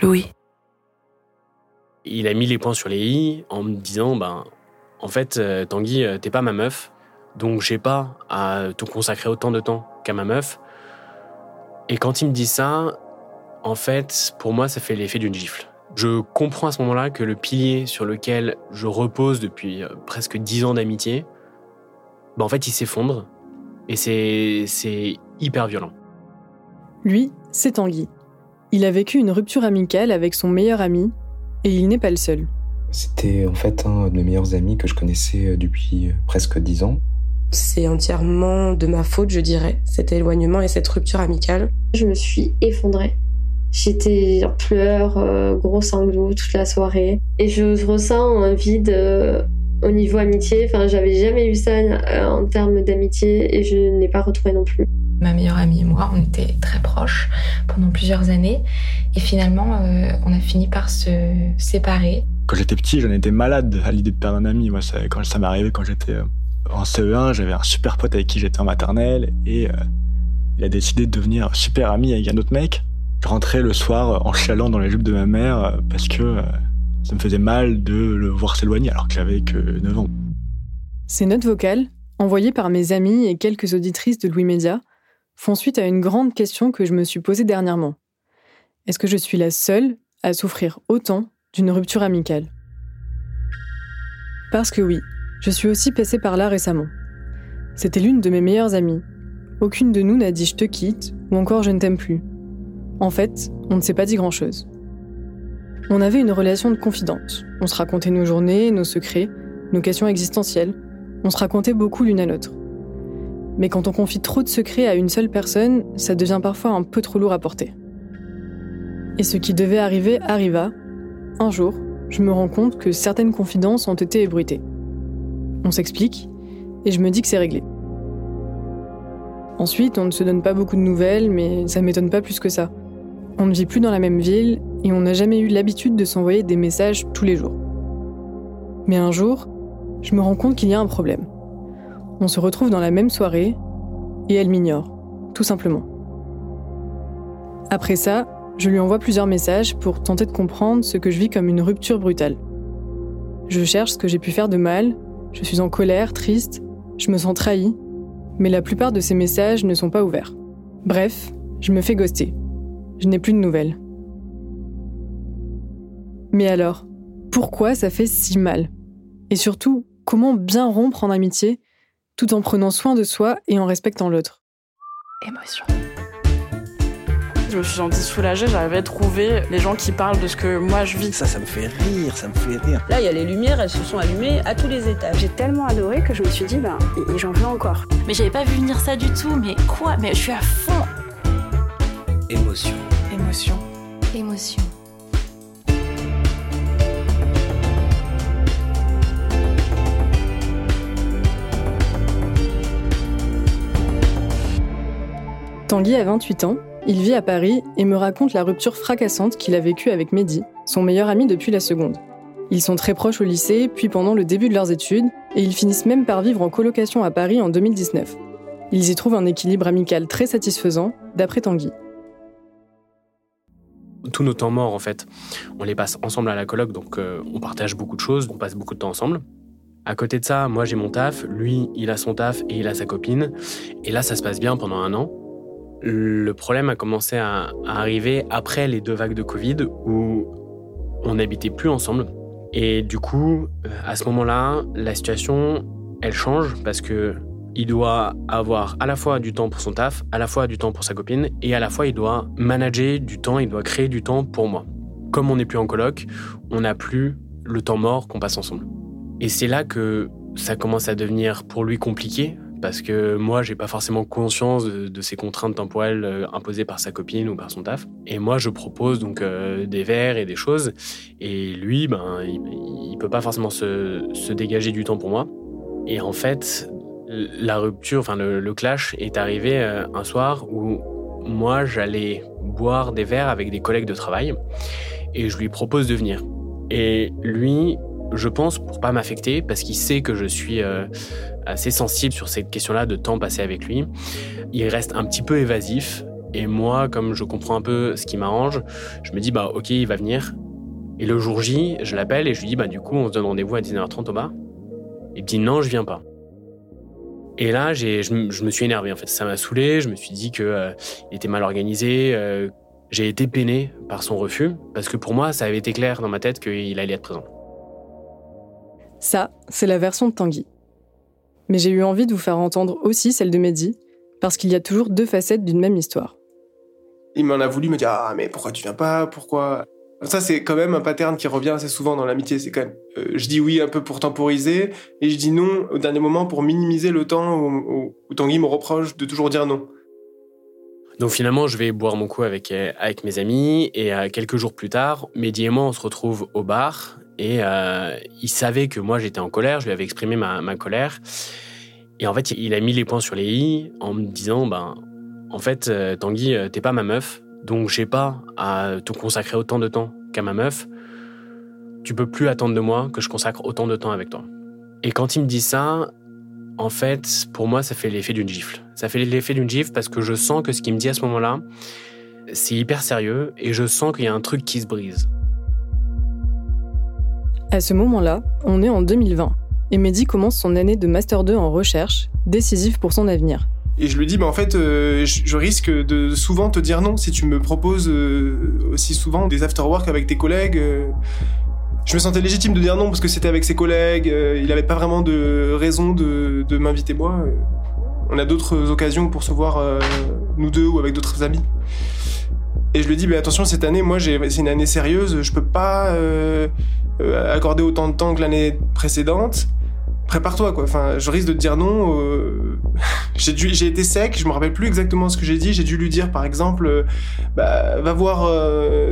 Louis. Il a mis les points sur les i en me disant ben en fait euh, Tanguy euh, t'es pas ma meuf donc j'ai pas à te consacrer autant de temps qu'à ma meuf. Et quand il me dit ça, en fait, pour moi, ça fait l'effet d'une gifle. Je comprends à ce moment-là que le pilier sur lequel je repose depuis euh, presque dix ans d'amitié, ben en fait, il s'effondre. Et c'est hyper violent. Lui, c'est Tanguy. Il a vécu une rupture amicale avec son meilleur ami, et il n'est pas le seul. C'était en fait un de mes meilleurs amis que je connaissais euh, depuis euh, presque dix ans. C'est entièrement de ma faute, je dirais, cet éloignement et cette rupture amicale. Je me suis effondrée. J'étais en pleurs, euh, gros sanglots toute la soirée. Et je ressens un vide euh, au niveau amitié. Enfin, j'avais jamais eu ça en termes d'amitié et je n'ai pas retrouvé non plus. Ma meilleure amie et moi, on était très proches pendant plusieurs années. Et finalement, on a fini par se séparer. Quand j'étais petit, j'en étais malade à l'idée de perdre un ami. Moi, ça, quand ça m'est arrivé quand j'étais en CE1, j'avais un super pote avec qui j'étais en maternelle et il a décidé de devenir super ami avec un autre mec. Je rentrais le soir en chialant dans les jupes de ma mère euh, parce que euh, ça me faisait mal de le voir s'éloigner alors que j'avais que 9 ans. Ces notes vocales, envoyées par mes amis et quelques auditrices de Louis Média, font suite à une grande question que je me suis posée dernièrement. Est-ce que je suis la seule à souffrir autant d'une rupture amicale? Parce que oui, je suis aussi passée par là récemment. C'était l'une de mes meilleures amies. Aucune de nous n'a dit je te quitte ou encore je ne t'aime plus. En fait, on ne s'est pas dit grand-chose. On avait une relation de confidente. On se racontait nos journées, nos secrets, nos questions existentielles. On se racontait beaucoup l'une à l'autre. Mais quand on confie trop de secrets à une seule personne, ça devient parfois un peu trop lourd à porter. Et ce qui devait arriver arriva. Un jour, je me rends compte que certaines confidences ont été ébruitées. On s'explique, et je me dis que c'est réglé. Ensuite, on ne se donne pas beaucoup de nouvelles, mais ça m'étonne pas plus que ça. On ne vit plus dans la même ville et on n'a jamais eu l'habitude de s'envoyer des messages tous les jours. Mais un jour, je me rends compte qu'il y a un problème. On se retrouve dans la même soirée et elle m'ignore, tout simplement. Après ça, je lui envoie plusieurs messages pour tenter de comprendre ce que je vis comme une rupture brutale. Je cherche ce que j'ai pu faire de mal, je suis en colère, triste, je me sens trahie, mais la plupart de ces messages ne sont pas ouverts. Bref, je me fais ghoster. Je n'ai plus de nouvelles. Mais alors, pourquoi ça fait si mal? Et surtout, comment bien rompre en amitié? Tout en prenant soin de soi et en respectant l'autre Émotion. Je me suis sentie soulagée, j'avais trouvé les gens qui parlent de ce que moi je vis. Ça, ça me fait rire, ça me fait rire. Là, il y a les lumières, elles se sont allumées à tous les étages. J'ai tellement adoré que je me suis dit, ben, j'en veux encore. Mais j'avais pas vu venir ça du tout, mais quoi? Mais je suis à fond Émotion. Émotion. Émotion. Tanguy a 28 ans, il vit à Paris et me raconte la rupture fracassante qu'il a vécue avec Mehdi, son meilleur ami depuis la seconde. Ils sont très proches au lycée, puis pendant le début de leurs études, et ils finissent même par vivre en colocation à Paris en 2019. Ils y trouvent un équilibre amical très satisfaisant, d'après Tanguy. Tous nos temps morts, en fait, on les passe ensemble à la coloc, donc euh, on partage beaucoup de choses, on passe beaucoup de temps ensemble. À côté de ça, moi j'ai mon taf, lui il a son taf et il a sa copine. Et là ça se passe bien pendant un an. Le problème a commencé à, arriver après les deux vagues de Covid où on n'habitait plus ensemble. Et du coup, à ce moment-là, la situation, elle change parce que il doit avoir à la fois du temps pour son taf, à la fois du temps pour sa copine, et à la fois il doit manager du temps, il doit créer du temps pour moi. Comme on n'est plus en coloc, on n'a plus le temps mort qu'on passe ensemble. Et c'est là que ça commence à devenir pour lui compliqué, parce que moi, j'ai pas forcément conscience de, ces contraintes temporelles euh, imposées par sa copine ou par son taf. Et moi, je propose donc euh, des verres et des choses, et lui, ben, il, il peut pas forcément se, dégager du temps pour moi. Et en fait, la rupture, enfin le, le clash est arrivé euh, un soir où moi j'allais boire des verres avec des collègues de travail et je lui propose de venir. Et lui, je pense pour pas m'affecter parce qu'il sait que je suis euh, assez sensible sur cette question-là de temps passé avec lui, il reste un petit peu évasif Et moi, comme je comprends un peu ce qui m'arrange, je me dis, bah ok, il va venir. Et le jour J, je l'appelle et je lui dis, bah du coup, on se donne rendez-vous à 19h30 au bar. Il me dit, non, je viens pas. Et là, j'ai, je, me- suis énervé en fait. Ça m'a saoulé. Je me suis dit que euh, il était mal organisé. euh, j'ai été peiné par son refus parce que pour moi, ça avait été clair dans ma tête qu'il allait être présent. Ça, c'est la version de Tanguy. Mais j'ai eu envie de vous faire entendre aussi celle de Mehdi, parce qu'il y a toujours deux facettes d'une même histoire. Il m'en a voulu me dire ah mais pourquoi tu viens pas? Pourquoi? Ça c'est quand même un pattern qui revient assez souvent dans l'amitié c'est quand même euh, je dis oui un peu pour temporiser et je dis non au dernier moment pour minimiser le temps où, où- où Tanguy me reproche de toujours dire non Donc finalement, je vais boire mon coup avec, euh, avec mes amis et euh, quelques jours plus tard, Mehdi et moi, on se retrouve au bar et euh, il savait que moi j'étais en colère, je lui avais exprimé ma, ma colère et en fait il a mis les points sur les i en me disant ben en fait euh, Tanguy euh, t'es pas ma meuf donc j'ai pas à te consacrer autant de temps qu'à ma meuf. Tu peux plus attendre de moi que je consacre autant de temps avec toi. Et quand il me dit ça, en fait, pour moi, ça fait l'effet d'une gifle. Ça fait l'effet d'une gifle parce que je sens que ce qu'il me dit à ce moment-là, c'est hyper sérieux et je sens qu'il y a un truc qui se brise. À ce moment-là, on est en 2020, et Mehdi commence son année de Master 2 en recherche, décisive pour son avenir. et je lui dis bah en fait euh, je, risque de souvent te dire non si tu me proposes euh, aussi souvent des after-work avec tes collègues euh. je me sentais légitime de dire non parce que c'était avec ses collègues il avait pas vraiment de raison de, m'inviter moi on a d'autres occasions pour se voir nous deux ou avec d'autres amis et je lui dis mais attention cette année moi c'est une année sérieuse je peux pas euh, euh, accorder autant de temps que l'année précédente. Prépare-toi quoi. Enfin je risque de te dire non euh, j'ai été sec je me rappelle plus exactement ce que j'ai dit. J'ai dû lui dire par exemple bah, va voir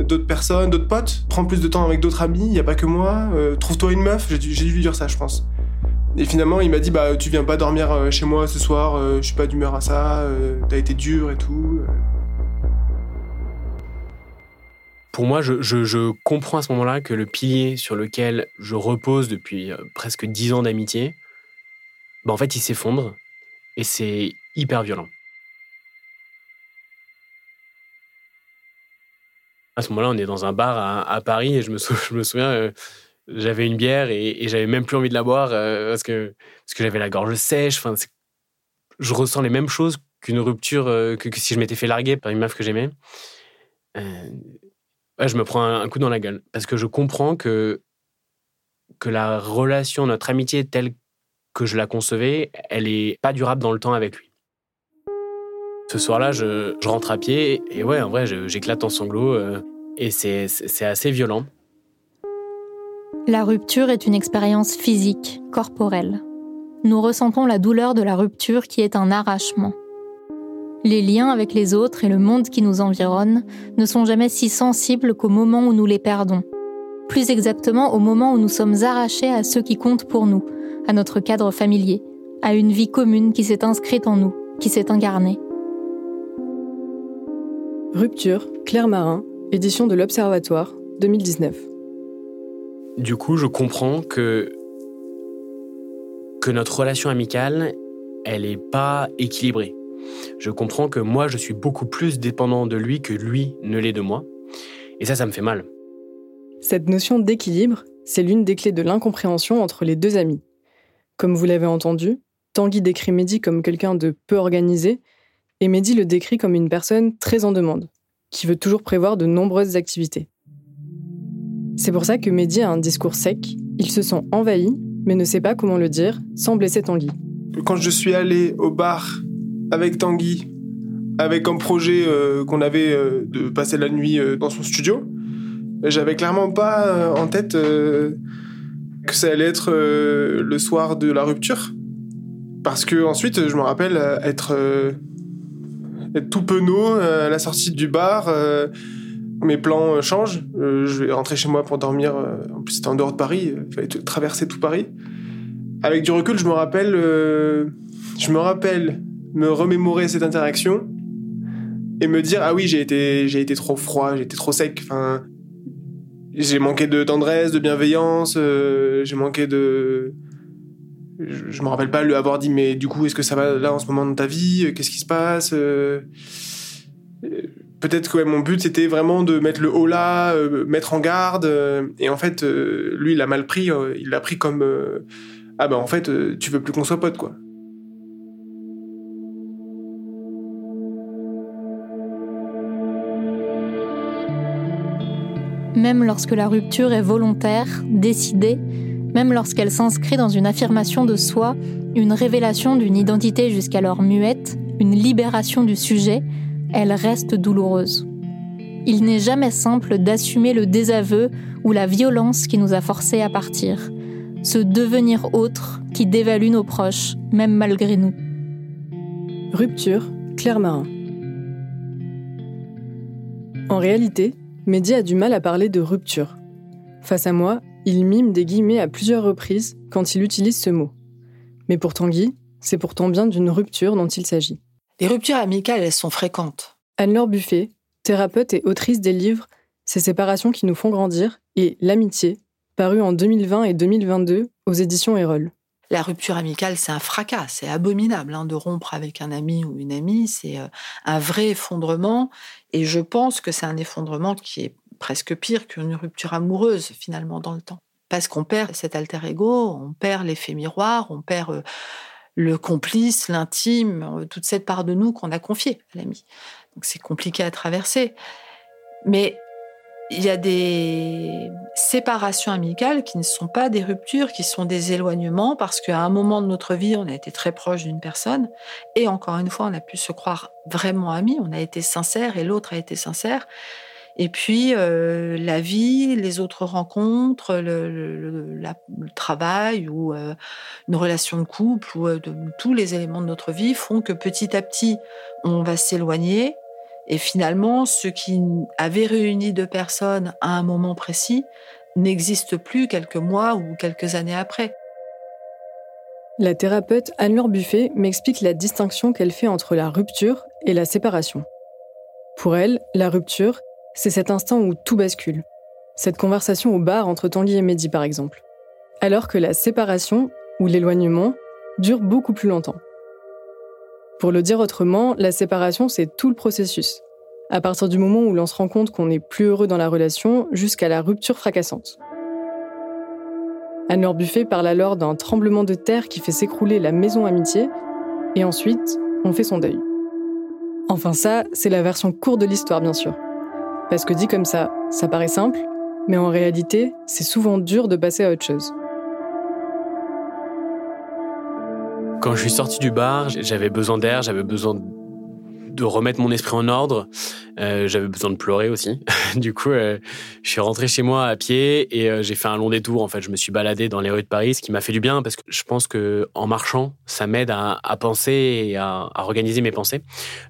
d'autres personnes d'autres potes prends plus de temps avec d'autres amis y a pas que moi trouve-toi une meuf. J'ai dû, lui dire ça je pense. Et finalement il m'a dit bah tu viens pas dormir chez moi ce soir je suis pas d'humeur à ça t'as été dur et tout. Pour moi, je, comprends à ce moment-là que le pilier sur lequel je repose depuis euh, presque dix ans d'amitié, bah, en fait, il s'effondre et c'est hyper violent. À ce moment-là, on est dans un bar à, Paris et je me, souviens, euh, j'avais une bière et, j'avais même plus envie de la boire euh, parce que, parce que j'avais la gorge sèche. Enfin, je ressens les mêmes choses qu'une rupture, que, que si je m'étais fait larguer par une meuf que j'aimais. Je me prends un, coup dans la gueule parce que je comprends que, la relation, notre amitié telle que je la concevais, elle est pas durable dans le temps avec lui. Ce soir-là, je, rentre à pied et ouais, en vrai, j'éclate en sanglots euh, et c'est assez violent. La rupture est une expérience physique, corporelle. Nous ressentons la douleur de la rupture qui est un arrachement. Les liens avec les autres et le monde qui nous environne ne sont jamais si sensibles qu'au moment où nous les perdons. Plus exactement au moment où nous sommes arrachés à ceux qui comptent pour nous, à notre cadre familier, à une vie commune qui s'est inscrite en nous, qui s'est incarnée. Rupture, Claire Marin, édition de l'Observatoire, 2019. Du coup, je comprends que que notre relation amicale, elle est pas équilibrée. Je comprends que moi, je suis beaucoup plus dépendant de lui que lui ne l'est de moi. Et ça, ça me fait mal. Cette notion d'équilibre, c'est l'une des clés de l'incompréhension entre les deux amis. Comme vous l'avez entendu, Tanguy décrit Mehdi comme quelqu'un de peu organisé, et Mehdi le décrit comme une personne très en demande, qui veut toujours prévoir de nombreuses activités. C'est pour ça que Mehdi a un discours sec, il se sent envahi, mais ne sait pas comment le dire sans blesser Tanguy. quand je suis allé au bar avec Tanguy, avec comme projet euh, qu'on avait euh, de passer la nuit euh, dans son studio, j'avais clairement pas en tête que ça allait être le soir de la rupture. Parce que ensuite, je me rappelle être, être tout penaud à la sortie du bar. mes plans changent. Je vais rentrer chez moi pour dormir. en plus, c'était en dehors de Paris. Il fallait traverser tout Paris. Avec du recul, je me rappelle, je me rappelle me remémorer cette interaction et me dire ah oui j'ai été j'ai été trop froid, j'ai été trop sec. Enfin, j'ai manqué de tendresse, de bienveillance. euh, j'ai manqué de je, je me rappelle pas lui avoir dit mais du coup est-ce que ça va là en ce moment dans ta vie? Qu'est-ce qui se passe? Euh, Peut-être que mon but c'était vraiment de mettre le haut là, euh, mettre en garde. et en fait, lui, il a mal pris. il l'a pris comme ah ben en fait, tu veux plus qu'on soit potes quoi. Même lorsque la rupture est volontaire, décidée, même lorsqu'elle s'inscrit dans une affirmation de soi, une révélation d'une identité jusqu'alors muette, une libération du sujet, elle reste douloureuse. Il n'est jamais simple d'assumer le désaveu ou la violence qui nous a forcés à partir, ce devenir autre qui dévalue nos proches, même malgré nous. Rupture, Claire Marin. En réalité, Mehdi a du mal à parler de rupture. Face à moi, il mime des guillemets à plusieurs reprises quand il utilise ce mot. Mais pour Tanguy, c'est pourtant bien d'une rupture dont il s'agit. Les ruptures amicales, elles sont fréquentes. Anne-Laure Buffet, thérapeute et autrice des livres Ces séparations qui nous font grandir et L'amitié, paru en 2020 et 2022 aux éditions Erol. La rupture amicale, c'est un fracas, c'est abominable hein, de rompre avec un ami ou une amie, c'est euh, un vrai effondrement. Et je pense que c'est un effondrement qui est presque pire qu'une rupture amoureuse finalement dans le temps. Parce qu'on perd cet alter ego, on perd l'effet miroir, on perd euh, le complice, l'intime, euh, toute cette part de nous qu'on a confiée à l'ami. Donc c'est compliqué à traverser. Mais il y a des séparations amicales qui ne sont pas des ruptures, qui sont des éloignements, parce qu'à un moment de notre vie, on a été très proche d'une personne, et encore une fois, on a pu se croire vraiment amis, on a été sincère, et l'autre a été sincère. Et puis, euh, la vie, les autres rencontres, le, travail ou euh, une relation de couple, ou euh, tous les éléments de notre vie font que petit à petit, on va s'éloigner, et finalement, ce qui avait réuni deux personnes à un moment précis n'existe plus quelques mois ou quelques années après. La thérapeute Anne-Laure Buffet m'explique la distinction qu'elle fait entre la rupture et la séparation. Pour elle, la rupture, c'est cet instant où tout bascule. Cette conversation au bar entre Tanguy et Mehdi, par exemple. Alors que la séparation, ou l'éloignement, dure beaucoup plus longtemps. Pour le dire autrement, la séparation, c'est tout le processus. À partir du moment où l'on se rend compte qu'on n'est plus heureux dans la relation, jusqu'à la rupture fracassante. Anne-Laure Buffet parle alors d'un tremblement de terre qui fait s'écrouler la maison amitié, et ensuite, on fait son deuil. Enfin ça, c'est la version courte de l'histoire, bien sûr. Parce que dit comme ça, ça paraît simple, mais en réalité, c'est souvent dur de passer à autre chose. Quand je suis sorti du bar, j'avais besoin d'air, j'avais besoin de remettre mon esprit en ordre. Euh, j'avais besoin de pleurer aussi. du coup, euh, je suis rentré chez moi à pied et euh, j'ai fait un long détour. En fait, je me suis baladé dans les rues de Paris, ce qui m'a fait du bien parce que je pense que en marchant, ça m'aide à, penser et à, organiser mes pensées.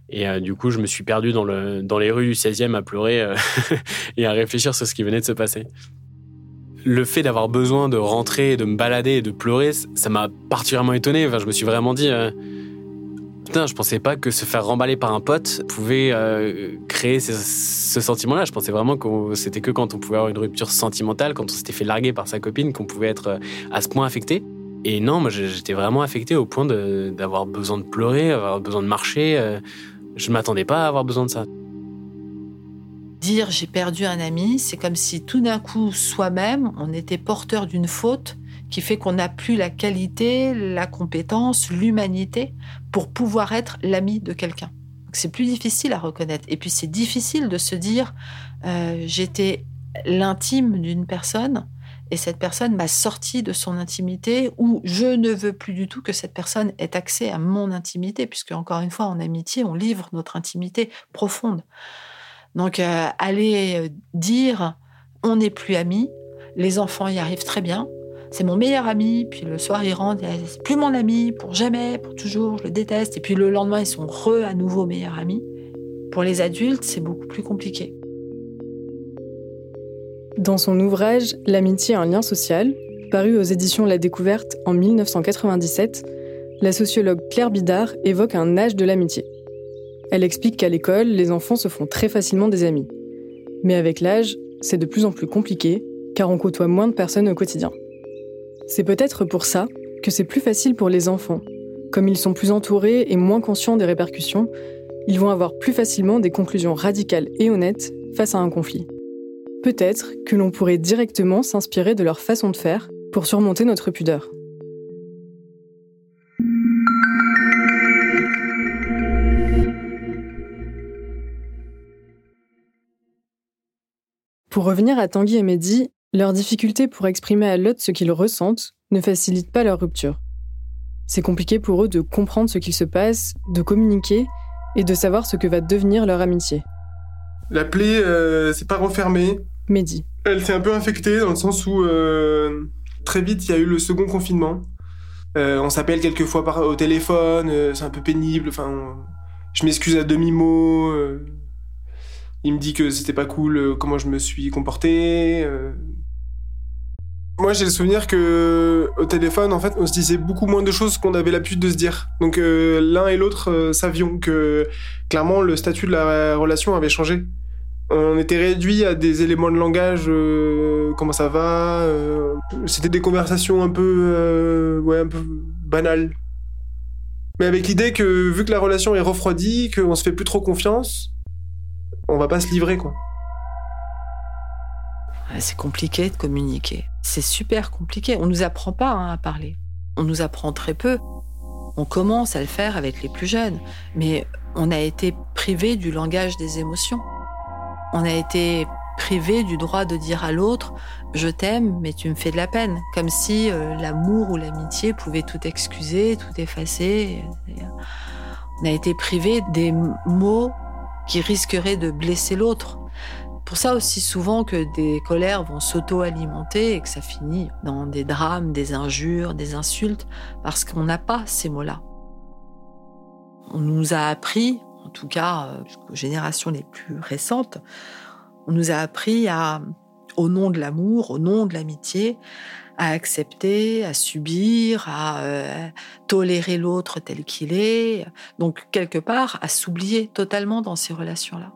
Et du coup, je me suis perdu dans, dans les rues du 16e à pleurer et à réfléchir sur ce qui venait de se passer le fait d'avoir besoin de rentrer, de me balader et de pleurer, ça m'a particulièrement étonné. Enfin, je me suis vraiment dit, euh, putain, je pensais pas que se faire remballer par un pote pouvait euh, créer ce, sentiment-là. Je pensais vraiment que c'était que quand on pouvait avoir une rupture sentimentale, quand on s'était fait larguer par sa copine, qu'on pouvait être euh, à ce point affecté. Et non, moi, j'étais vraiment affecté au point d'avoir besoin de pleurer, avoir besoin de marcher. Euh, je m'attendais pas à avoir besoin de ça. Dire j'ai perdu un ami, c'est comme si tout d'un coup, soi-même, on était porteur d'une faute qui fait qu'on n'a plus la qualité, la compétence, l'humanité pour pouvoir être l'ami de quelqu'un. C'est plus difficile à reconnaître. Et puis c'est difficile de se dire euh, j'étais l'intime d'une personne et cette personne m'a sorti de son intimité ou je ne veux plus du tout que cette personne ait accès à mon intimité puisque encore une fois en amitié on livre notre intimité profonde. Donc, euh, aller dire on n'est plus amis, les enfants y arrivent très bien, c'est mon meilleur ami, puis le soir ils rentrent, c'est plus mon ami, pour jamais, pour toujours, je le déteste, et puis le lendemain ils sont re à nouveau meilleurs amis. Pour les adultes, c'est beaucoup plus compliqué. Dans son ouvrage L'amitié, un lien social, paru aux éditions La Découverte en 1997, la sociologue Claire Bidard évoque un âge de l'amitié. Elle explique qu'à l'école, les enfants se font très facilement des amis. Mais avec l'âge, c'est de plus en plus compliqué, car on côtoie moins de personnes au quotidien. C'est peut-être pour ça que c'est plus facile pour les enfants. Comme ils sont plus entourés et moins conscients des répercussions, ils vont avoir plus facilement des conclusions radicales et honnêtes face à un conflit. Peut-être que l'on pourrait directement s'inspirer de leur façon de faire pour surmonter notre pudeur. Pour revenir à Tanguy et Mehdi, leur difficulté pour exprimer à l'autre ce qu'ils ressentent ne facilite pas leur rupture. C'est compliqué pour eux de comprendre ce qu'il se passe, de communiquer et de savoir ce que va devenir leur amitié. La plaie, euh, c'est pas refermé. Mehdi. Elle s'est un peu infectée dans le sens où euh, très vite il y a eu le second confinement. Euh, on s'appelle quelques fois par, au téléphone, euh, c'est un peu pénible. Enfin, on- je m'excuse à demi mot. Il me dit que c'était pas cool euh, comment je me suis comporté. euh. Moi, j'ai le souvenir que au téléphone, en fait, on se disait beaucoup moins de choses qu'on avait l'habitude de se dire. Donc, euh, l'un et l'autre euh, savions que clairement le statut de la relation avait changé. On était réduit à des éléments de langage, comment ça va. C'était des conversations un peu, ouais, un peu banales. Mais avec l'idée que vu que la relation est refroidie, qu'on se fait plus trop confiance, on va pas se livrer quoi. C'est compliqué de communiquer. C'est super compliqué. On nous apprend pas hein, à parler. On nous apprend très peu. On commence à le faire avec les plus jeunes, mais on a été privé du langage des émotions. On a été privé du droit de dire à l'autre je t'aime mais tu me fais de la peine comme si euh, l'amour ou l'amitié pouvait tout excuser tout effacer on a été privé des mots qui risqueraient de blesser l'autre pour ça aussi souvent que des colères vont s'auto-alimenter et que ça finit dans des drames, des injures, des insultes, parce qu'on n'a pas ces mots-là. On nous a appris, en tout cas euh, jusqu'aux générations les plus récentes, on nous a appris à, au nom de l'amour, au nom de l'amitié, à accepter, à subir, à euh, tolérer l'autre tel qu'il est, donc quelque part à s'oublier totalement dans ces relations-là.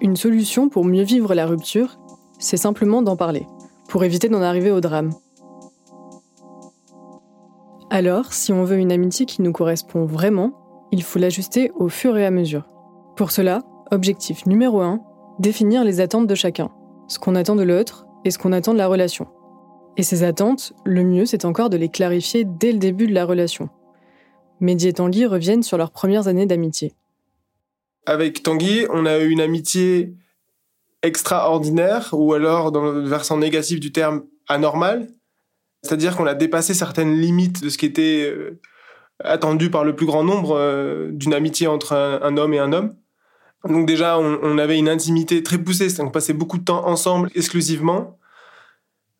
Une solution pour mieux vivre la rupture, c'est simplement d'en parler, pour éviter d'en arriver au drame. Alors, si on veut une amitié qui nous correspond vraiment, il faut l'ajuster au fur et à mesure. Pour cela, objectif numéro 1, définir les attentes de chacun, ce qu'on attend de l'autre et ce qu'on attend de la relation. Et ces attentes, le mieux c'est encore de les clarifier dès le début de la relation. Mehdi et Tanguy reviennent sur leurs premières années d'amitié. Avec Tanguy, on a eu une amitié extraordinaire, ou alors dans le versant négatif du terme, anormal. C'est-à-dire qu'on a dépassé certaines limites de ce qui était euh, attendu par le plus grand nombre euh, d'une amitié entre un, homme et un homme. Donc déjà, on, on avait une intimité très poussée, qu'on passait beaucoup de temps ensemble exclusivement.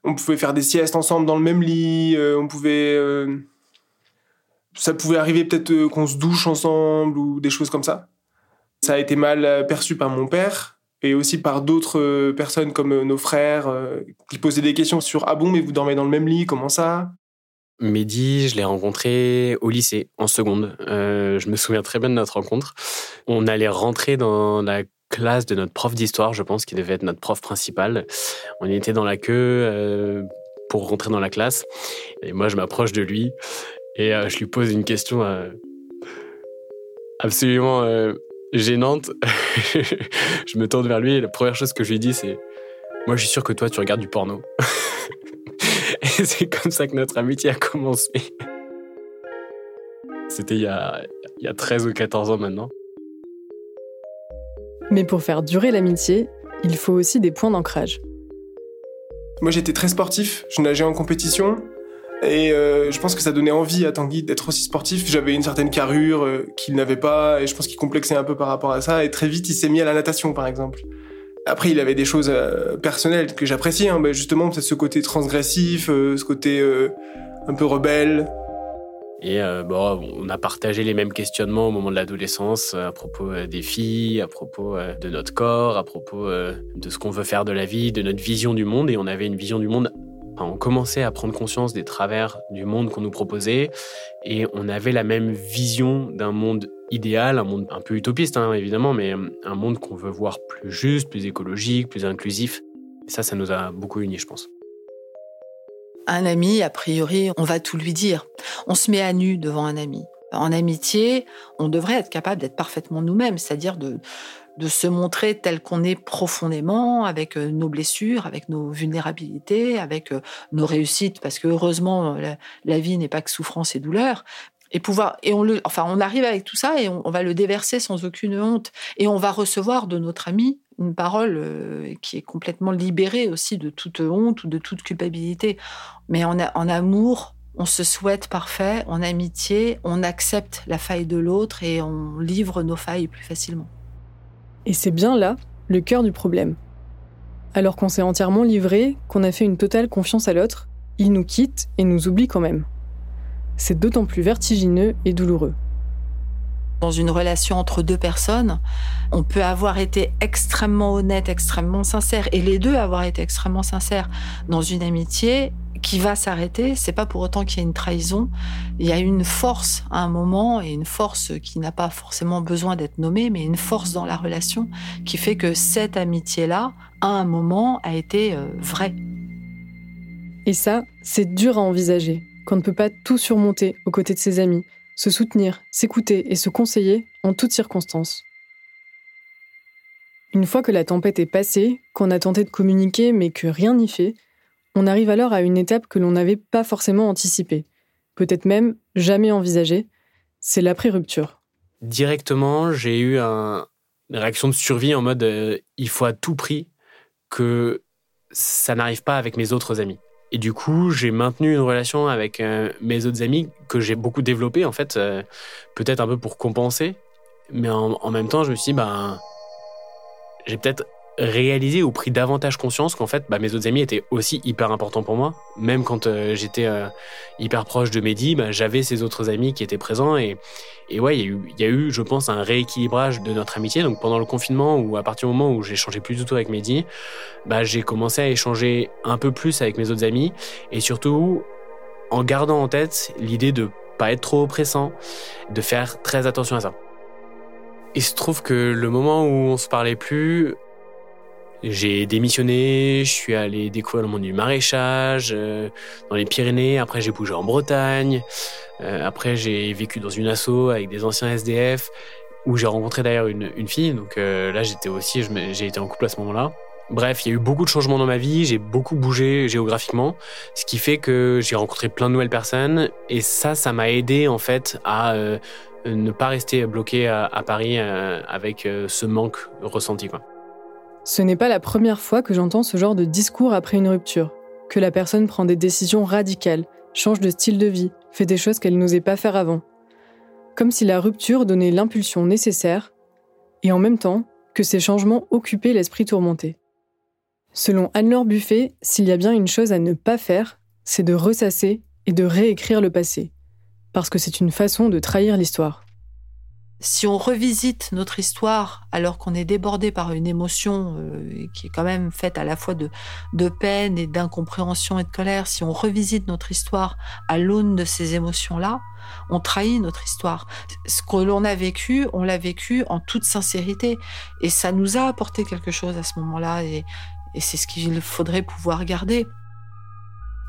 On pouvait faire des siestes ensemble dans le même lit, euh, on pouvait... euh, ça pouvait arriver peut-être euh, qu'on se douche ensemble ou des choses comme ça. Ça a été mal perçu par mon père et aussi par d'autres personnes comme nos frères qui posaient des questions sur Ah bon, mais vous dormez dans le même lit, comment ça? Mehdi, je l'ai rencontré au lycée, en seconde. Je me souviens très bien de notre rencontre. On allait rentrer dans la classe de notre prof d'histoire, je pense, qui devait être notre prof principal. On était dans la queue euh, pour rentrer dans la classe. Et moi, je m'approche de lui et euh, je lui pose une question euh, absolument gênante. je me tourne vers lui et la première chose que je lui dis, c'est Moi, je suis sûr que toi, tu regardes du porno. Et c'est comme ça que notre amitié a commencé. C'était il, il y a 13 ou 14 ans maintenant. Mais pour faire durer l'amitié, il faut aussi des points d'ancrage. Moi, j'étais très sportif, je nageais en compétition. Et euh, je pense que ça donnait envie à Tanguy d'être aussi sportif. J'avais une certaine carrure euh, qu'il n'avait pas, et je pense qu'il complexait un peu par rapport à ça. Et très vite, il s'est mis à la natation, par exemple. Après, il avait des choses euh, personnelles que j'appréciais, hein, justement, peut-être ce côté transgressif, ce côté un peu rebelle. Et euh, bon, on a partagé les mêmes questionnements au moment de l'adolescence euh, à propos euh, des filles, à propos de notre corps, à propos de ce qu'on veut faire de la vie, de notre vision du monde. Et on avait une vision du monde. on commençait à prendre conscience des travers du monde qu'on nous proposait. Et on avait la même vision d'un monde idéal, un monde un peu utopiste, hein, évidemment, mais un monde qu'on veut voir plus juste, plus écologique, plus inclusif. Et ça, ça nous a beaucoup unis, je pense. Un ami, a priori, on va tout lui dire. On se met à nu devant un ami. En amitié, on devrait être capable d'être parfaitement nous-mêmes, c'est-à-dire de, se montrer tel qu'on est profondément, avec euh, nos blessures, avec nos vulnérabilités, avec euh, nos réussites, parce que heureusement, la, vie n'est pas que souffrance et douleur. Et pouvoir, et on le, enfin, on arrive avec tout ça et on va le déverser sans aucune honte. Et on va recevoir de notre ami une parole euh, qui est complètement libérée aussi de toute honte ou de toute culpabilité. Mais en, en amour, on se souhaite parfait, en amitié, on accepte la faille de l'autre et on livre nos failles plus facilement. Et c'est bien là le cœur du problème. Alors qu'on s'est entièrement livré, qu'on a fait une totale confiance à l'autre, il nous quitte et nous oublie quand même. C'est d'autant plus vertigineux et douloureux. Dans une relation entre deux personnes, on peut avoir été extrêmement honnête, extrêmement sincère, et les deux avoir été extrêmement sincères. Dans une amitié, qui va s'arrêter, c'est pas pour autant qu'il y a une trahison. Il y a une force à un moment et une force qui n'a pas forcément besoin d'être nommée, mais une force dans la relation qui fait que cette amitié-là, à un moment, a été euh, vraie. Et ça, c'est dur à envisager, qu'on ne peut pas tout surmonter aux côtés de ses amis, se soutenir, s'écouter et se conseiller en toutes circonstances. Une fois que la tempête est passée, qu'on a tenté de communiquer mais que rien n'y fait, on arrive alors à une étape que l'on n'avait pas forcément anticipée, peut-être même jamais envisagée, c'est l'après-rupture. Directement, j'ai eu un, une réaction de survie en mode euh, il faut à tout prix que ça n'arrive pas avec mes autres amis. Et du coup, j'ai maintenu une relation avec euh, mes autres amis que j'ai beaucoup développée, en fait, euh, peut-être un peu pour compenser. Mais en, en, même temps, je me suis dit, ben, j'ai peut-être réalisé ou pris davantage conscience qu'en fait, bah, mes autres amis étaient aussi hyper importants pour moi. Même quand euh, j'étais euh, hyper proche de Mehdi, bah, j'avais ces autres amis qui étaient présents. Et, ouais, il y, a eu, je pense, un rééquilibrage de notre amitié. Donc pendant le confinement, ou à partir du moment où changé plus du tout avec Mehdi, bah, j'ai commencé à échanger un peu plus avec mes autres amis. Et surtout, en gardant en tête l'idée de pas être trop oppressant, de faire très attention à ça. Il se trouve que le moment où on se parlait plus, j'ai démissionné, je suis allé découvrir le monde du maraîchage euh, dans les Pyrénées. Après, j'ai bougé en Bretagne. Euh, après, j'ai vécu dans une asso avec des anciens SDF où j'ai rencontré d'ailleurs une, une, fille. Donc euh, là, j'étais aussi, j'ai été en couple à ce moment-là. Bref, il y a eu beaucoup de changements dans ma vie. J'ai beaucoup bougé géographiquement, ce qui fait que j'ai rencontré plein de nouvelles personnes. Et ça, ça m'a aidé en fait à euh, ne pas rester bloqué à, à Paris euh, avec ce manque ressenti. Quoi. Ce n'est pas la première fois que j'entends ce genre de discours après une rupture, que la personne prend des décisions radicales, change de style de vie, fait des choses qu'elle n'osait pas faire avant. Comme si la rupture donnait l'impulsion nécessaire, et en même temps que ces changements occupaient l'esprit tourmenté. Selon Anne-Laure Buffet, s'il y a bien une chose à ne pas faire, c'est de ressasser et de réécrire le passé, parce que c'est une façon de trahir l'histoire si on revisite notre histoire alors qu'on est débordé par une émotion euh, qui est quand même faite à la fois de, de peine et d'incompréhension et de colère, si on revisite notre histoire à l'aune de ces émotions-là, on trahit notre histoire. Ce que l'on a vécu, on l'a vécu en toute sincérité et ça nous a apporté quelque chose à ce moment-là et, et c'est ce qu'il faudrait pouvoir garder.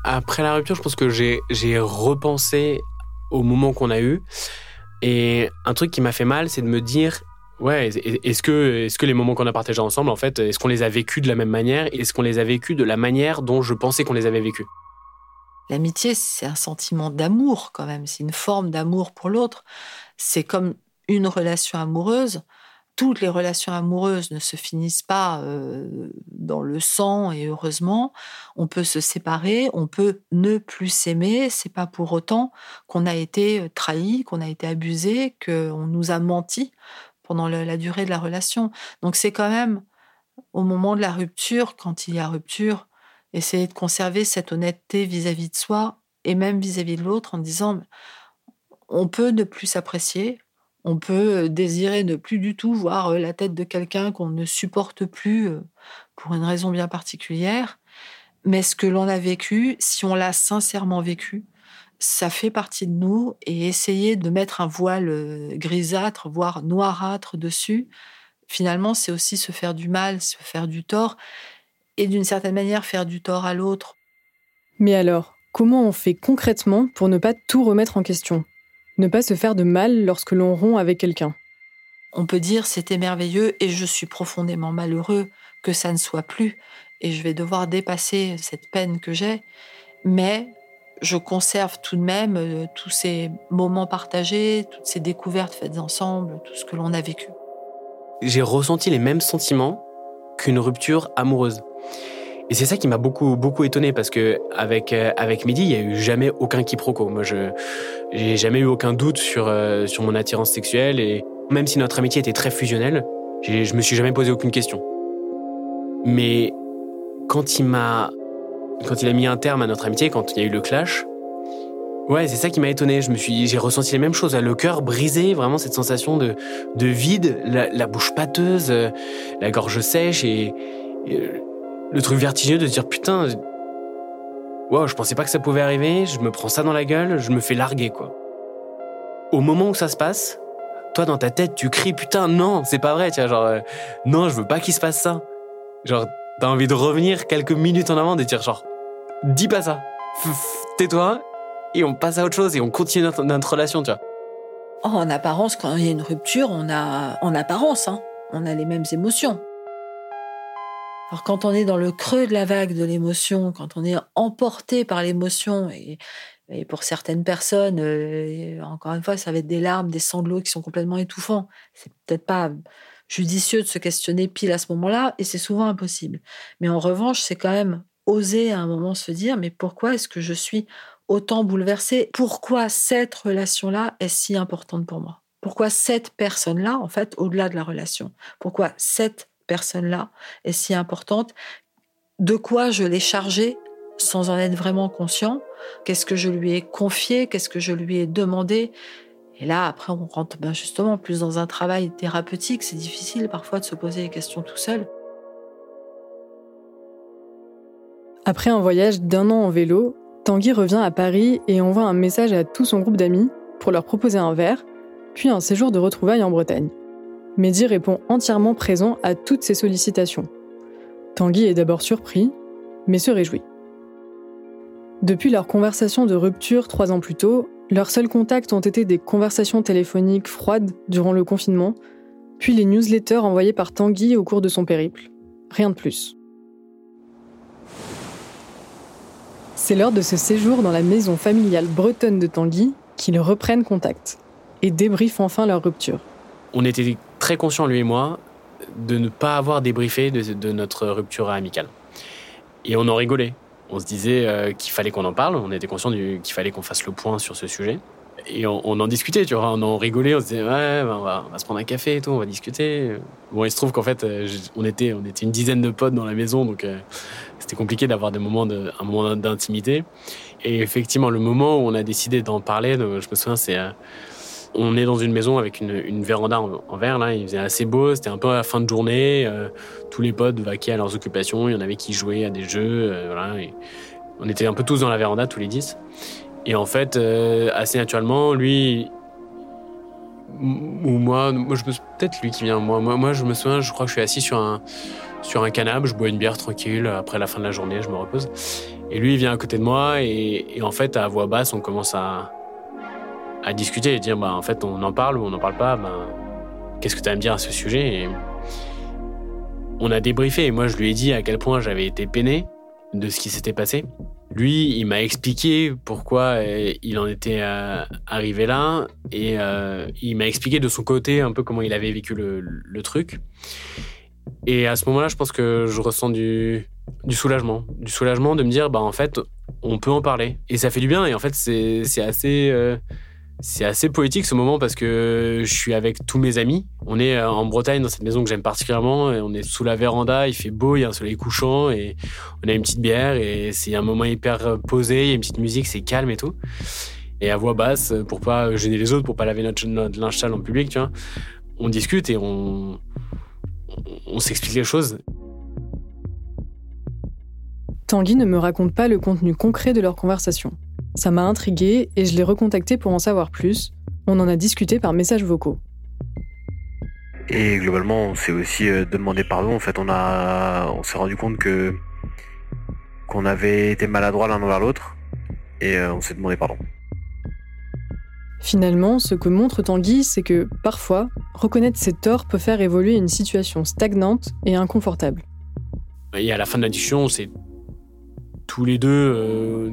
Après la rupture, je pense que j'ai repensé au moment qu'on a eu. Et un truc qui m'a fait mal, c'est de me dire, ouais, est-ce que, est-ce que les moments qu'on a partagés ensemble, en fait, est-ce qu'on les a vécus de la même manière? Est-ce qu'on les a vécus de la manière dont je pensais qu'on les avait vécus? L'amitié, c'est un sentiment d'amour quand même, c'est une forme d'amour pour l'autre. C'est comme une relation amoureuse toutes les relations amoureuses ne se finissent pas euh, dans le sang et heureusement, on peut se séparer, on peut ne plus s'aimer. C'est pas pour autant qu'on a été euh, trahi, qu'on a été abusé, qu'on nous a menti pendant la durée de la relation. Donc c'est quand même au moment de la rupture, quand il y a rupture, essayer de conserver cette honnêteté vis-à-vis -vis de soi et même vis-à-vis -vis de l'autre en disant on peut ne plus s'apprécier, on peut désirer ne plus du tout voir la tête de quelqu'un qu'on ne supporte plus pour une raison bien particulière. Mais ce que l'on a vécu, si on l'a sincèrement vécu, ça fait partie de nous et essayer de mettre un voile grisâtre, voire noirâtre dessus, finalement, c'est aussi se faire du mal, se faire du tort et d'une certaine manière faire du tort à l'autre. Mais alors, comment on fait concrètement pour ne pas tout remettre en question? Ne pas se faire de mal lorsque l'on rompt avec quelqu'un. On peut dire c'était merveilleux et je suis profondément malheureux que ça ne soit plus et je vais devoir dépasser cette peine que j'ai, mais je conserve tout de même euh, tous ces moments partagés, toutes ces découvertes faites ensemble, tout ce que l'on a vécu. J'ai ressenti les mêmes sentiments qu'une rupture amoureuse. Et c'est ça qui m'a beaucoup beaucoup étonné parce que avec euh, avec Mehdi, il y a eu jamais aucun quiproquo. Moi, je j'ai jamais eu aucun doute sur euh, sur mon attirance sexuelle et même si notre amitié était très fusionnelle, je me suis jamais posé aucune question. Mais quand il m'a quand il a mis un terme à notre amitié, quand il y a eu le clash, ouais, c'est ça qui m'a étonné. Je me suis, j'ai ressenti les mêmes choses. Le cœur brisé, vraiment cette sensation de, de vide, la, bouche pâteuse, euh, la gorge sèche et, euh, le truc vertigineux de dire putain, wow, je pensais pas que ça pouvait arriver. Je me prends ça dans la gueule, je me fais larguer quoi. Au moment où ça se passe, toi dans ta tête tu cries putain non, c'est pas vrai, tu genre euh, non, je veux pas qu'il se passe ça. Genre t'as envie de revenir quelques minutes en avant, de dire genre dis pas ça, tais-toi et on passe à autre chose et on continue notre, relation, tu vois. Oh, en apparence, quand il y a une rupture, on a, en apparence, hein, on a les mêmes émotions. Quand on est dans le creux de la vague de l'émotion, quand on est emporté par l'émotion, et, pour certaines personnes, euh, encore une fois, ça va être des larmes, des sanglots qui sont complètement étouffants. C'est peut-être pas judicieux de se questionner pile à ce moment-là, et c'est souvent impossible. Mais en revanche, c'est quand même oser à un moment se dire, mais pourquoi est-ce que je suis autant bouleversée? Pourquoi cette relation-là est si importante pour moi? Pourquoi cette personne-là, en fait, au-delà de la relation? Pourquoi cette personne-là est si importante De quoi je l'ai chargée sans en être vraiment conscient? Qu'est-ce que je lui ai confié? Qu'est-ce que je lui ai demandé? Et là, après, on rentre ben justement plus dans un travail thérapeutique. C'est difficile parfois de se poser les questions tout seul. Après un voyage d'un an en vélo, Tanguy revient à Paris et envoie un message à tout son groupe d'amis pour leur proposer un verre, puis un séjour de retrouvailles en Bretagne. Mehdi répond entièrement présent à toutes ces sollicitations. Tanguy est d'abord surpris, mais se réjouit. Depuis leur conversation de rupture trois ans plus tôt, leurs seuls contacts ont été des conversations téléphoniques froides durant le confinement, puis les newsletters envoyés par Tanguy au cours de son périple. Rien de plus. C'est lors de ce séjour dans la maison familiale bretonne de Tanguy qu'ils reprennent contact et débriefent enfin leur rupture. Très lui et moi, de ne pas avoir débriefé de, notre rupture amicale. Et on en rigolait on se disait euh, qu'il fallait qu'on en parle, on était conscient qu'il fallait qu'on fasse le point sur ce sujet. Et on, en discutait, tu vois, on en rigolait, on se disait, ouais, ben, on, va, se prendre un café et tout, on va discuter. Bon, il se trouve qu'en fait, euh, on était, on était une dizaine de potes dans la maison, donc euh, c'était compliqué d'avoir des moments d'intimité. Et effectivement, le moment où on a décidé d'en parler, je me souviens, c'est on est dans une maison avec une, véranda en, verre, là, il faisait assez beau, c'était un peu à la fin de journée, euh, tous les potes vaquaient à leurs occupations, il y en avait qui jouaient à des jeux, euh, voilà, on était un peu tous dans la véranda, tous les dix. Et en fait, euh, assez naturellement, lui, ou moi, moi je peut-être lui qui vient, moi, moi, moi, je me souviens, je crois que je suis assis sur un, sur un canapé, je bois une bière tranquille, après la fin de la journée, je me repose. Et lui, il vient à côté de moi, et en fait, à voix basse, on commence à, à discuter et dire bah, en fait on en parle ou on n'en parle pas, bah, qu'est-ce que tu as à me dire à ce sujet et On a débriefé et moi je lui ai dit à quel point j'avais été peiné de ce qui s'était passé. Lui, il m'a expliqué pourquoi euh, il en était euh, arrivé là et euh, il m'a expliqué de son côté un peu comment il avait vécu le, truc. Et à ce moment-là, je pense que je ressens du, soulagement. Du soulagement de me dire, bah en fait, on peut en parler. Et ça fait du bien. Et en fait, c'est assez c'est assez poétique ce moment parce que je suis avec tous mes amis. On est euh, en Bretagne dans cette maison que j'aime particulièrement. Et on est sous la véranda, il fait beau, il y a un soleil couchant et on a une petite bière et c'est un moment hyper posé, il y a une petite musique, c'est calme et tout. Et à voix basse pour pas gêner les autres, pour pas laver notre, linge sale en public, tu vois. On discute et on, on s'explique les choses. Tanguy ne me raconte pas le contenu concret de leur conversation. Ça m'a intrigué et je l'ai recontacté pour en savoir plus. On en a discuté par messages vocaux. Et globalement, on s'est aussi euh, demandé pardon. En fait, on a, on s'est rendu compte que qu'on avait été maladroit l'un envers l'autre et euh, on s'est demandé pardon. Finalement, ce que montre Tanguy, c'est que parfois, reconnaître ses torts peut faire évoluer une situation stagnante et inconfortable. Et à la fin de la discussion, c'est tous les deux euh,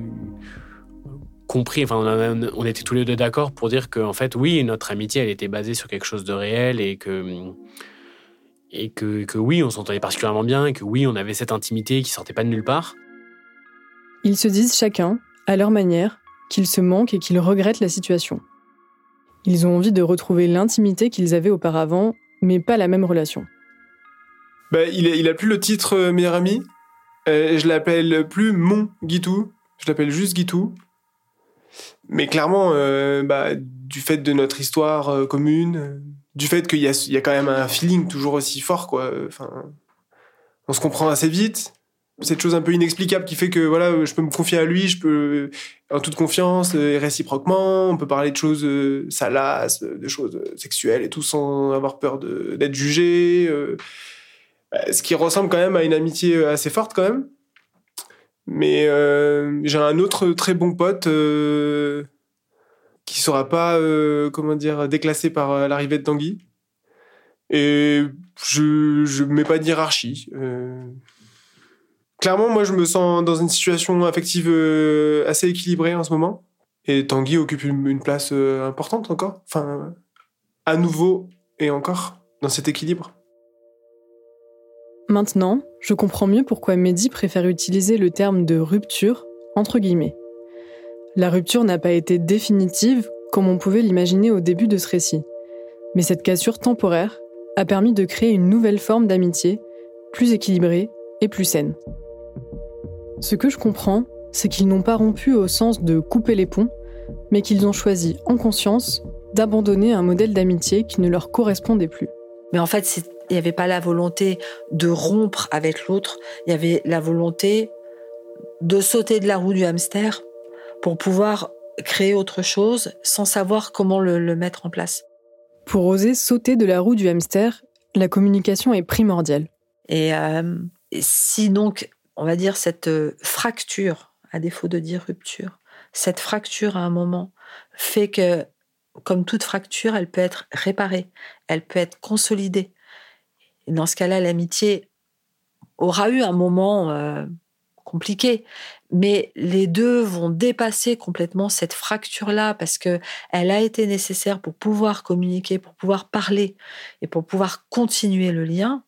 compris, enfin, on, a- on était tous les deux d'accord pour dire qu'en fait, oui, notre amitié, elle était basée sur quelque chose de réel et que, et que, que oui, on s'entendait particulièrement bien et que oui, on avait cette intimité qui sortait pas de nulle part. Ils se disent chacun, à leur manière, qu'ils se manquent et qu'ils regrettent la situation. Ils ont envie de retrouver l'intimité qu'ils avaient auparavant, mais pas la même relation. Bah, il, a, il a plus le titre euh, meilleur ami. Euh, je l'appelle plus mon Guitou. Je l'appelle juste Guitou. Mais clairement, euh, bah, du fait de notre histoire euh, commune, euh, du fait qu'il y a, y a quand même un feeling toujours aussi fort, quoi. Enfin, on se comprend assez vite. Cette chose un peu inexplicable qui fait que voilà, je peux me confier à lui, je peux en toute confiance et réciproquement, on peut parler de choses salaces, de choses sexuelles et tout sans avoir peur d'être jugé. bah, ce qui ressemble quand même à une amitié assez forte quand même. Mais euh, j'ai un autre très bon pote euh, qui sera pas euh, comment dire déclassé par l'arrivée de Tanguy. Et je je mets pas de hiérarchie. euh. Clairement, moi, je me sens dans une situation affective assez équilibrée en ce moment. Et Tanguy occupe une, place importante encore. Enfin, à nouveau et encore dans cet équilibre. Maintenant, je comprends mieux pourquoi Mehdi préfère utiliser le terme de rupture, entre guillemets. La rupture n'a pas été définitive comme on pouvait l'imaginer au début de ce récit. Mais cette cassure temporaire a permis de créer une nouvelle forme d'amitié, plus équilibrée et plus saine. Ce que je comprends, c'est qu'ils n'ont pas rompu au sens de couper les ponts, mais qu'ils ont choisi en conscience d'abandonner un modèle d'amitié qui ne leur correspondait plus. Mais en fait, c'est- il n'y avait pas la volonté de rompre avec l'autre, il y avait la volonté de sauter de la roue du hamster pour pouvoir créer autre chose sans savoir comment le, le mettre en place. Pour oser sauter de la roue du hamster, la communication est primordiale. Et euh, si donc, on va dire, cette euh, fracture, à défaut de dire rupture, cette fracture à un moment fait que, comme toute fracture, elle peut être réparée, elle peut être consolidée. Et dans ce cas-là, l'amitié aura eu un moment euh, compliqué, mais les deux vont dépasser complètement cette fracture-là parce que elle a été nécessaire pour pouvoir communiquer, pour pouvoir parler et pour pouvoir continuer le lien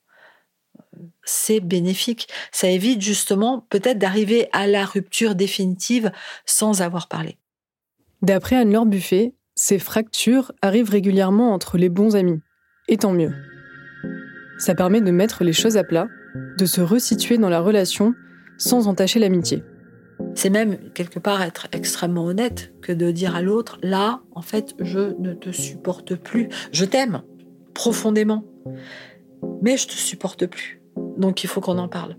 c'est bénéfique. Ça évite justement peut-être d'arriver à la rupture définitive sans avoir parlé. D'après Anne-Laure Buffet, ces fractures arrivent régulièrement entre les bons amis. Et tant mieux. Ça permet de mettre les choses à plat, de se resituer dans la relation sans entacher l'amitié. C'est même quelque part être extrêmement honnête que de dire à l'autre, là, en fait, je ne te supporte plus. Je t'aime profondément, mais je te supporte plus. Donc il faut qu'on en parle.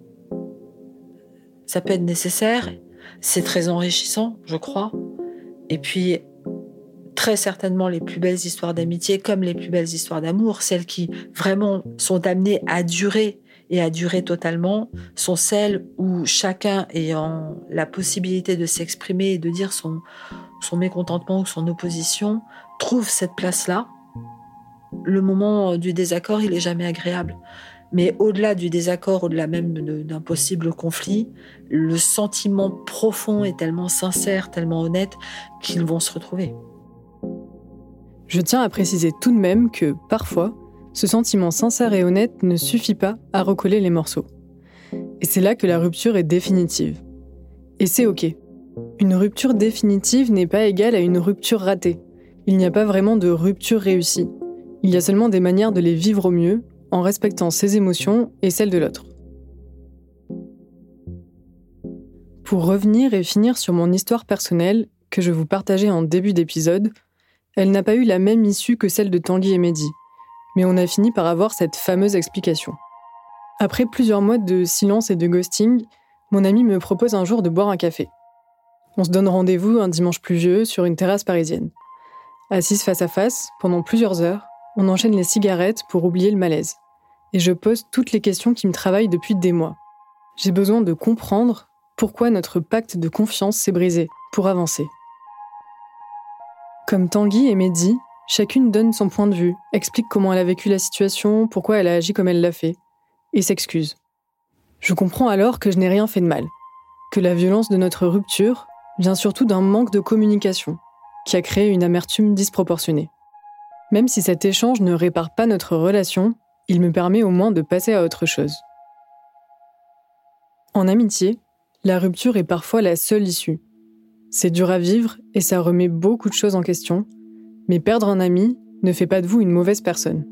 Ça peut être nécessaire, c'est très enrichissant, je crois. Et puis, très certainement, les plus belles histoires d'amitié, comme les plus belles histoires d'amour, celles qui vraiment sont amenées à durer et à durer totalement, sont celles où chacun ayant la possibilité de s'exprimer et de dire son, mécontentement ou son opposition, trouve cette place-là. Le moment du désaccord, il est jamais agréable. Mais au-delà du désaccord, au-delà même d'un possible conflit, le sentiment profond est tellement sincère, tellement honnête qu'ils vont se retrouver. Je tiens à préciser tout de même que, parfois, ce sentiment sincère et honnête ne suffit pas à recoller les morceaux. Et c'est là que la rupture est définitive. Et c'est OK. Une rupture définitive n'est pas égale à une rupture ratée. Il n'y a pas vraiment de rupture réussie. Il y a seulement des manières de les vivre au mieux, en respectant ses émotions et celles de l'autre. Pour revenir et finir sur mon histoire personnelle, que je vous partageais en début d'épisode, elle n'a pas eu la même issue que celle de Tanguy et Mehdi, mais on a fini par avoir cette fameuse explication. Après plusieurs mois de silence et de ghosting, mon ami me propose un jour de boire un café. On se donne rendez-vous un dimanche pluvieux sur une terrasse parisienne. Assise face à face, pendant plusieurs heures, on enchaîne les cigarettes pour oublier le malaise. Et je pose toutes les questions qui me travaillent depuis des mois. J'ai besoin de comprendre pourquoi notre pacte de confiance s'est brisé pour avancer. Comme Tanguy et Mehdi, chacune donne son point de vue, explique comment elle a vécu la situation, pourquoi elle a agi comme elle l'a fait, et s'excuse. Je comprends alors que je n'ai rien fait de mal, que la violence de notre rupture vient surtout d'un manque de communication, qui a créé une amertume disproportionnée. Même si cet échange ne répare pas notre relation, il me permet au moins de passer à autre chose. En amitié, la rupture est parfois la seule issue. C'est dur à vivre et ça remet beaucoup de choses en question, mais perdre un ami ne fait pas de vous une mauvaise personne.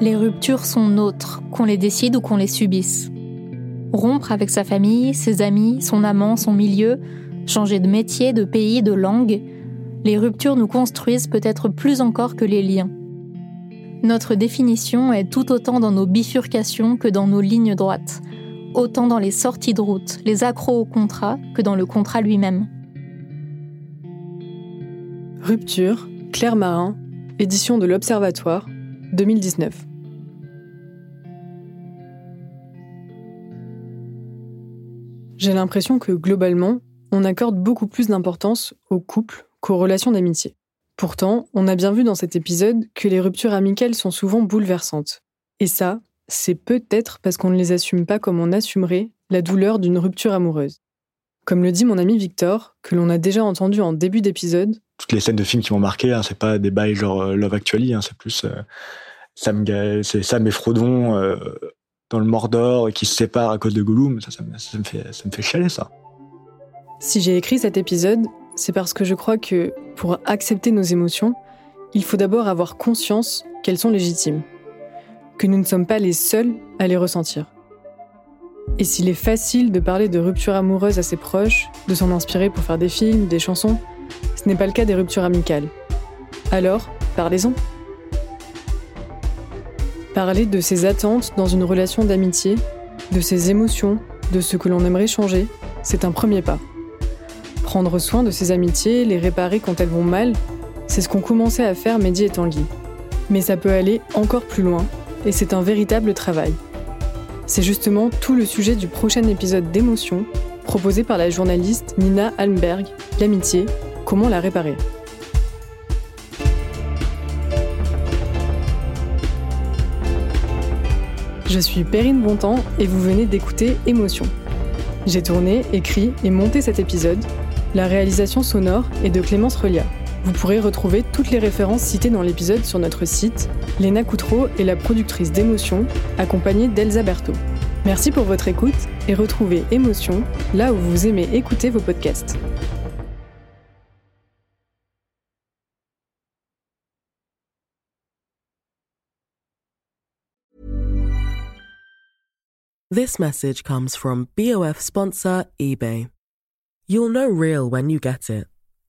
Les ruptures sont nôtres, qu'on les décide ou qu'on les subisse. Rompre avec sa famille, ses amis, son amant, son milieu, changer de métier, de pays, de langue, les ruptures nous construisent peut-être plus encore que les liens. Notre définition est tout autant dans nos bifurcations que dans nos lignes droites, autant dans les sorties de route, les accros au contrat que dans le contrat lui-même. Rupture, Claire Marin, édition de l'Observatoire, 2019. J'ai l'impression que globalement, on accorde beaucoup plus d'importance aux couples qu'aux relations d'amitié. Pourtant, on a bien vu dans cet épisode que les ruptures amicales sont souvent bouleversantes. Et ça, c'est peut-être parce qu'on ne les assume pas comme on assumerait la douleur d'une rupture amoureuse. Comme le dit mon ami Victor, que l'on a déjà entendu en début d'épisode. Toutes les scènes de films qui m'ont marqué, hein, c'est pas des bails genre euh, Love Actually, hein, c'est plus euh, Sam, c'est Sam et Frodon euh, dans le Mordor qui se séparent à cause de Gollum. Ça, ça, me fait, ça me fait chialer ça. Si j'ai écrit cet épisode, c'est parce que je crois que pour accepter nos émotions, il faut d'abord avoir conscience qu'elles sont légitimes, que nous ne sommes pas les seuls à les ressentir. Et s'il est facile de parler de ruptures amoureuses à ses proches, de s'en inspirer pour faire des films, des chansons, ce n'est pas le cas des ruptures amicales. Alors, parlez-en. Parler de ses attentes dans une relation d'amitié, de ses émotions, de ce que l'on aimerait changer, c'est un premier pas. Prendre soin de ses amitiés, les réparer quand elles vont mal, c'est ce qu'ont commencé à faire Mehdi et Tanguy. Mais ça peut aller encore plus loin, et c'est un véritable travail. C'est justement tout le sujet du prochain épisode d'émotion, proposé par la journaliste Nina Almberg, L'amitié, comment la réparer? Je suis Perrine Bontemps et vous venez d'écouter Émotion. J'ai tourné, écrit et monté cet épisode la réalisation sonore est de Clémence Relia. Vous pourrez retrouver toutes les références citées dans l'épisode sur notre site. Léna Coutreau est la productrice d'émotion, accompagnée d'Elsa Berthaud. Merci pour votre écoute et retrouvez Émotion là où vous aimez écouter vos podcasts. This message comes from BOF sponsor eBay. You'll know real when you get it.